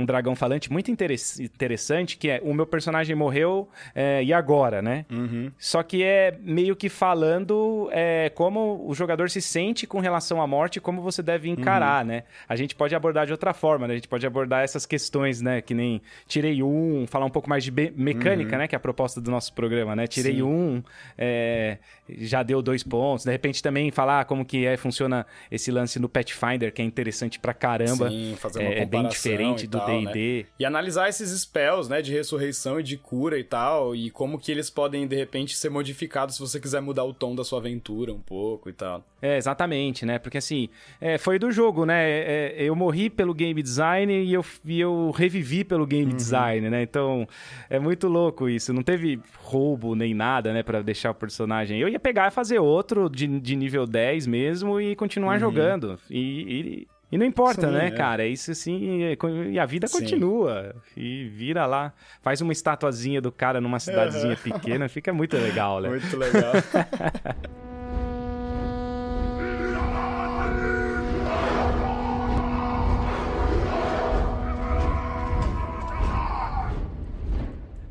um, dragão falante muito interessante, que é o meu personagem morreu é, e agora, né? Uhum. Só que é meio que falando é, como o jogador se sente com relação à morte como você deve encarar, uhum. né? A gente pode abordar de outra forma, né? A gente pode abordar essas questões, né? Que nem tirei um, falar um pouco mais de mecânica, uhum. né? Que é a proposta do nosso programa, né? Tirei Sim. um, é, já deu dois pontos. De repente também falar como que é, funciona esse lance no Pathfinder, que é interessante pra caramba. Sim, fazer uma é, é bem diferente do D&D. Né? E analisar esses spells, né, de ressurreição e de cura e tal, e como que eles podem, de repente, ser modificados se você quiser mudar o tom da sua aventura um pouco e tal. É, exatamente, né, porque assim, é, foi do jogo, né, é, é eu morri pelo game design e eu, e eu revivi pelo game uhum. design, né, então é muito louco isso, não teve roubo nem nada, né, para deixar o personagem. Eu ia pegar e fazer outro de, de nível 10 mesmo e continuar uhum. jogando, e, e e não importa, sim, né, é. cara? Isso assim, e a vida sim. continua. E vira lá, faz uma estatuazinha do cara numa cidadezinha uhum. pequena, fica muito legal, né? Muito legal.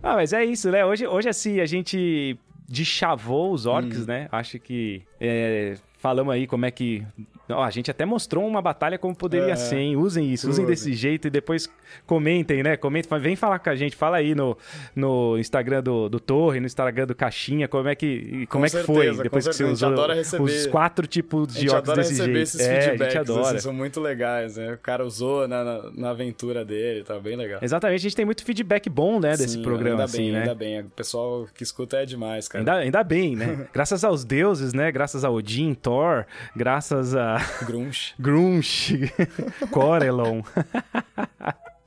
ah, mas é isso, né? Hoje, hoje assim, a gente deschavou os orcs, hum. né? Acho que é, falamos aí como é que Ó, a gente até mostrou uma batalha como poderia é, ser, hein? Usem isso, usem desse jeito e depois comentem, né? Comentem, vem falar com a gente, fala aí no, no Instagram do, do Torre, no Instagram do Caixinha, como é que, como é que foi depois que você usou os quatro tipos de óculos desse jeito. Esses é, a gente adora. Assim, são muito legais, né? O cara usou na, na, na, aventura dele, tá bem legal. Exatamente, a gente tem muito feedback bom, né, desse Sim, programa, ainda assim, bem, né? Ainda bem, o pessoal que escuta é demais, cara. Ainda, ainda bem, né? graças aos deuses, né? Graças a Odin, Thor, graças a... Grunge. Grunge, Corelon.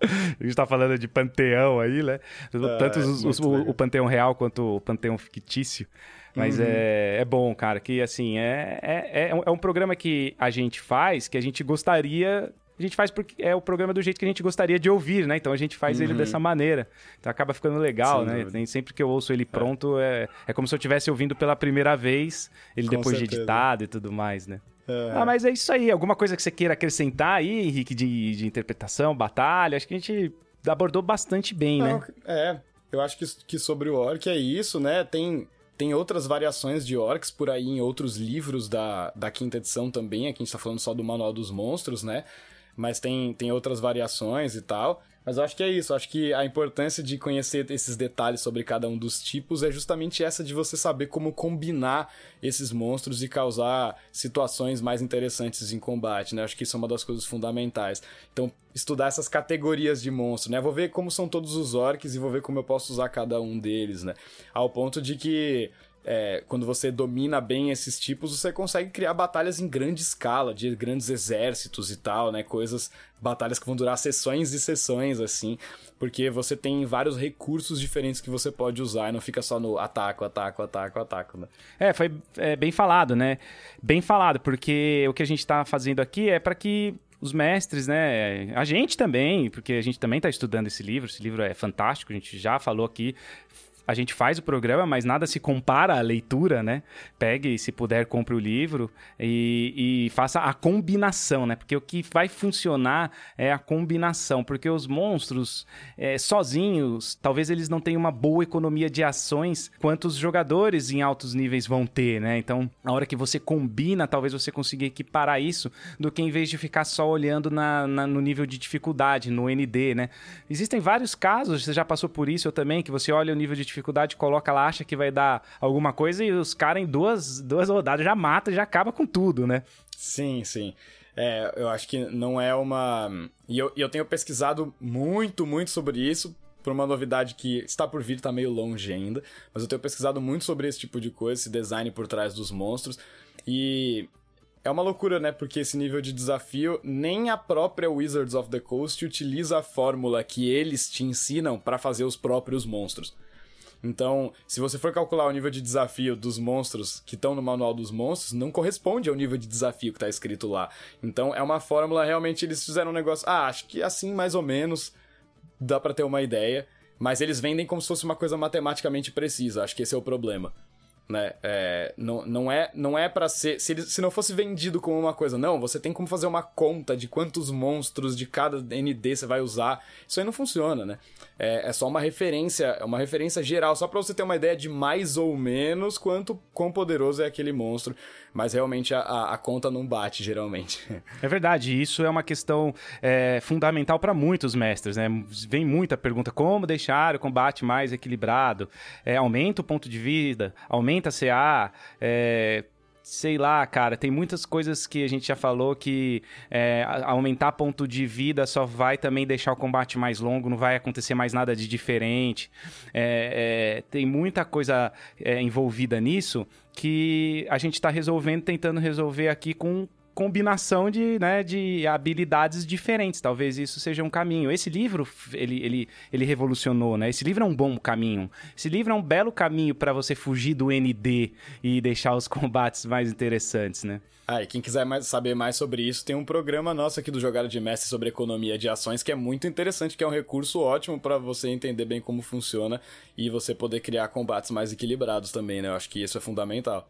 A gente tá falando de panteão aí, né? Ah, Tanto é, os, os, o, o, panteão real quanto o panteão fictício. Mas uhum. é, é bom, cara, que assim, é, é, é, um, é programa que a gente faz, que a gente gostaria a gente faz porque é o programa do jeito que a gente gostaria de ouvir, né? Então a gente faz uhum. ele dessa maneira. Então acaba ficando legal, Sem né? Tem, sempre que eu ouço ele é. pronto, é, é como se eu estivesse ouvindo pela primeira vez, ele Com depois certeza. de editado e tudo mais, né? Uhum. Ah, mas é isso aí. Alguma coisa que você queira acrescentar aí, Henrique, de, de interpretação, batalha? Acho que a gente abordou bastante bem, Não, né? É, eu acho que, que sobre o orc é isso, né? Tem, tem outras variações de orcs por aí em outros livros da, da quinta edição também. Aqui a gente tá falando só do Manual dos Monstros, né? Mas tem, tem outras variações e tal. Mas eu acho que é isso. Acho que a importância de conhecer esses detalhes sobre cada um dos tipos é justamente essa de você saber como combinar esses monstros e causar situações mais interessantes em combate, né? Acho que isso é uma das coisas fundamentais. Então, estudar essas categorias de monstro, né? Vou ver como são todos os orcs e vou ver como eu posso usar cada um deles, né? Ao ponto de que é, quando você domina bem esses tipos, você consegue criar batalhas em grande escala, de grandes exércitos e tal, né? Coisas, batalhas que vão durar sessões e sessões, assim, porque você tem vários recursos diferentes que você pode usar e não fica só no ataco, ataco, ataco, ataco, né? É, foi é, bem falado, né? Bem falado, porque o que a gente está fazendo aqui é para que os mestres, né? A gente também, porque a gente também está estudando esse livro. Esse livro é fantástico, a gente já falou aqui a gente faz o programa, mas nada se compara à leitura, né? Pegue, se puder, compre o livro e, e faça a combinação, né? Porque o que vai funcionar é a combinação, porque os monstros é, sozinhos, talvez eles não tenham uma boa economia de ações quanto os jogadores em altos níveis vão ter, né? Então, a hora que você combina, talvez você consiga equiparar isso do que em vez de ficar só olhando na, na, no nível de dificuldade, no ND, né? Existem vários casos, você já passou por isso eu também, que você olha o nível de dificuldade, coloca lá, acha que vai dar alguma coisa e os caras em duas, duas rodadas já mata, já acaba com tudo, né? Sim, sim. É, eu acho que não é uma. E eu, eu tenho pesquisado muito, muito sobre isso, por uma novidade que está por vir, está meio longe ainda. Mas eu tenho pesquisado muito sobre esse tipo de coisa, esse design por trás dos monstros. E é uma loucura, né? Porque esse nível de desafio, nem a própria Wizards of the Coast utiliza a fórmula que eles te ensinam para fazer os próprios monstros. Então, se você for calcular o nível de desafio dos monstros que estão no manual dos monstros, não corresponde ao nível de desafio que está escrito lá. Então, é uma fórmula, realmente, eles fizeram um negócio. Ah, acho que assim mais ou menos dá para ter uma ideia. Mas eles vendem como se fosse uma coisa matematicamente precisa. Acho que esse é o problema né? É, não, não é, não é para ser. Se, ele, se não fosse vendido como uma coisa, não, você tem como fazer uma conta de quantos monstros de cada ND você vai usar. Isso aí não funciona, né? É, é só uma referência, é uma referência geral, só para você ter uma ideia de mais ou menos quanto quão poderoso é aquele monstro. Mas realmente a, a conta não bate, geralmente. É verdade, isso é uma questão é, fundamental para muitos mestres, né? Vem muita pergunta: como deixar o combate mais equilibrado? É, aumenta o ponto de vida? Aumenta a CA? É, sei lá, cara, tem muitas coisas que a gente já falou que é, aumentar ponto de vida só vai também deixar o combate mais longo, não vai acontecer mais nada de diferente. É, é, tem muita coisa é, envolvida nisso que a gente está resolvendo, tentando resolver aqui com combinação de, né, de habilidades diferentes. Talvez isso seja um caminho. Esse livro, ele, ele, ele revolucionou, né? Esse livro é um bom caminho. Esse livro é um belo caminho para você fugir do ND e deixar os combates mais interessantes, né? Ah, e quem quiser mais, saber mais sobre isso, tem um programa nosso aqui do Jogada de Mestre sobre economia de ações que é muito interessante, que é um recurso ótimo para você entender bem como funciona e você poder criar combates mais equilibrados também, né? Eu acho que isso é fundamental.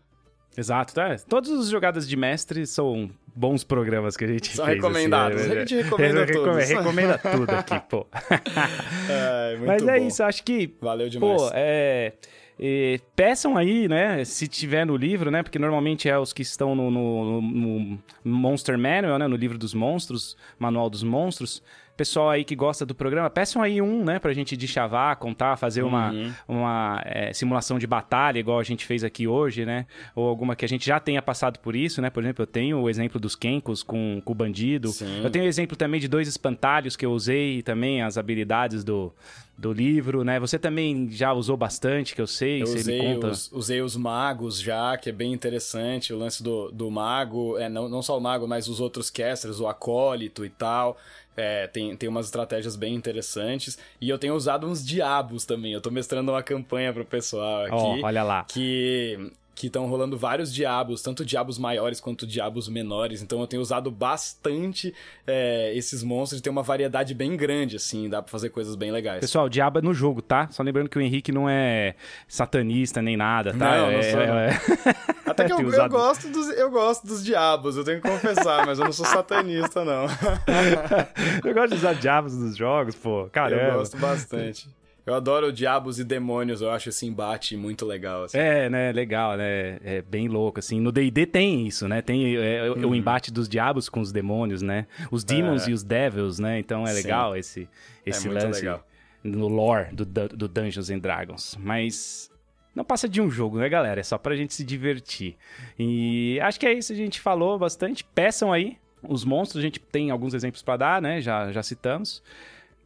Exato, tá? Todas as jogadas de mestre são bons programas que a gente São fez, recomendados, assim, a gente recomenda tudo. Recomenda tudo aqui, pô. É, Mas é bom. isso, acho que... Valeu demais. Pô, é... E peçam aí, né, se tiver no livro, né, porque normalmente é os que estão no, no, no Monster Manual, né, no livro dos monstros, Manual dos Monstros, pessoal aí que gosta do programa, peçam aí um, né, pra gente deschavar, contar, fazer uma, uhum. uma é, simulação de batalha, igual a gente fez aqui hoje, né? Ou alguma que a gente já tenha passado por isso, né? Por exemplo, eu tenho o exemplo dos Kenkos com, com o bandido. Sim. Eu tenho o exemplo também de dois espantalhos que eu usei também, as habilidades do, do livro, né? Você também já usou bastante, que eu sei, eu você usei me conta. Os, usei os magos já, que é bem interessante, o lance do, do mago, é, não, não só o mago, mas os outros casters, o acólito e tal. É, tem, tem umas estratégias bem interessantes. E eu tenho usado uns diabos também. Eu tô mestrando uma campanha pro pessoal aqui. Oh, olha lá. Que que estão rolando vários diabos, tanto diabos maiores quanto diabos menores. Então eu tenho usado bastante é, esses monstros e tem uma variedade bem grande, assim, dá pra fazer coisas bem legais. Pessoal, diabo é no jogo, tá? Só lembrando que o Henrique não é satanista nem nada, tá? Não, é, não sou. É, é... Até que eu, eu, gosto dos, eu gosto dos diabos, eu tenho que confessar, mas eu não sou satanista, não. eu gosto de usar diabos nos jogos, pô. Caramba. Eu gosto bastante. Eu adoro Diabos e Demônios, eu acho esse embate muito legal. Assim. É, né? Legal, né? É bem louco, assim. No D&D tem isso, né? Tem é, uhum. o embate dos diabos com os demônios, né? Os demons é. e os devils, né? Então é legal Sim. esse, é esse é lance legal. no lore do, do Dungeons and Dragons. Mas não passa de um jogo, né, galera? É só pra gente se divertir. E acho que é isso, a gente falou bastante. Peçam aí os monstros, a gente tem alguns exemplos para dar, né? Já, já citamos.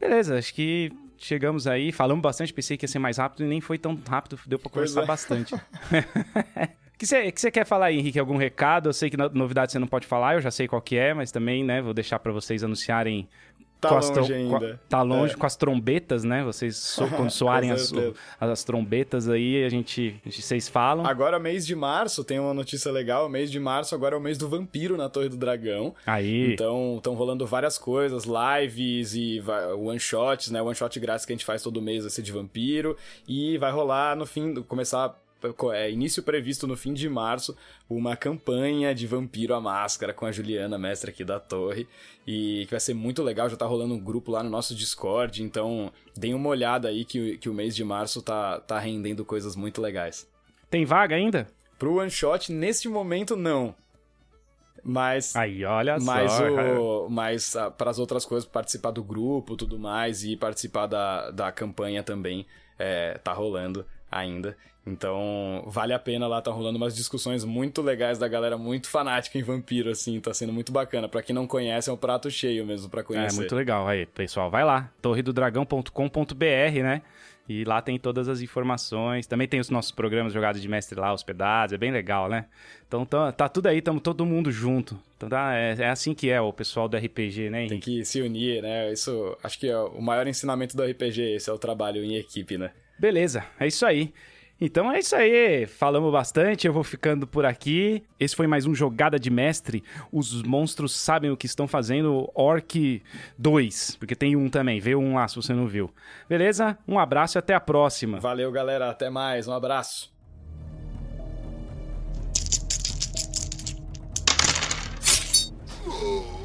Beleza, acho que chegamos aí, falamos bastante, pensei que ia ser mais rápido e nem foi tão rápido, deu pra conversar é. bastante. O que você que quer falar aí, Henrique? Algum recado? Eu sei que novidade você não pode falar, eu já sei qual que é, mas também, né, vou deixar para vocês anunciarem Tá longe ainda. tá longe é. com as trombetas, né? Vocês, so, quando soarem as, as trombetas aí, a gente, vocês falam. Agora, mês de março, tem uma notícia legal. Mês de março agora é o mês do vampiro na Torre do Dragão. Aí. Então, estão rolando várias coisas, lives e one-shots, né? One-shot grátis que a gente faz todo mês vai ser de vampiro. E vai rolar no fim, começar é, início previsto no fim de março uma campanha de Vampiro à Máscara com a Juliana, mestre aqui da torre, e que vai ser muito legal, já tá rolando um grupo lá no nosso Discord, então deem uma olhada aí que, que o mês de março tá, tá rendendo coisas muito legais. Tem vaga ainda? Pro One Shot, neste momento, não. Mas. Aí, olha mas só. O, mas ah, para as outras coisas, participar do grupo tudo mais e participar da, da campanha também, é, tá rolando ainda. Então, vale a pena lá, tá rolando umas discussões muito legais da galera muito fanática em vampiro, assim, tá sendo muito bacana. Para quem não conhece, é um prato cheio mesmo para conhecer. É, muito legal. Aí, pessoal, vai lá, torredodragão.com.br, né? E lá tem todas as informações. Também tem os nossos programas jogados de mestre lá, hospedados. É bem legal, né? Então tá, tá tudo aí, estamos todo mundo junto. Então tá, é, é, assim que é o pessoal do RPG, né? Tem que se unir, né? Isso acho que é o maior ensinamento do RPG, esse é o trabalho em equipe, né? Beleza, é isso aí. Então é isso aí, falamos bastante, eu vou ficando por aqui. Esse foi mais um Jogada de Mestre. Os monstros sabem o que estão fazendo, Orc 2, porque tem um também, vê um lá se você não viu. Beleza? Um abraço e até a próxima. Valeu, galera, até mais, um abraço. Oh!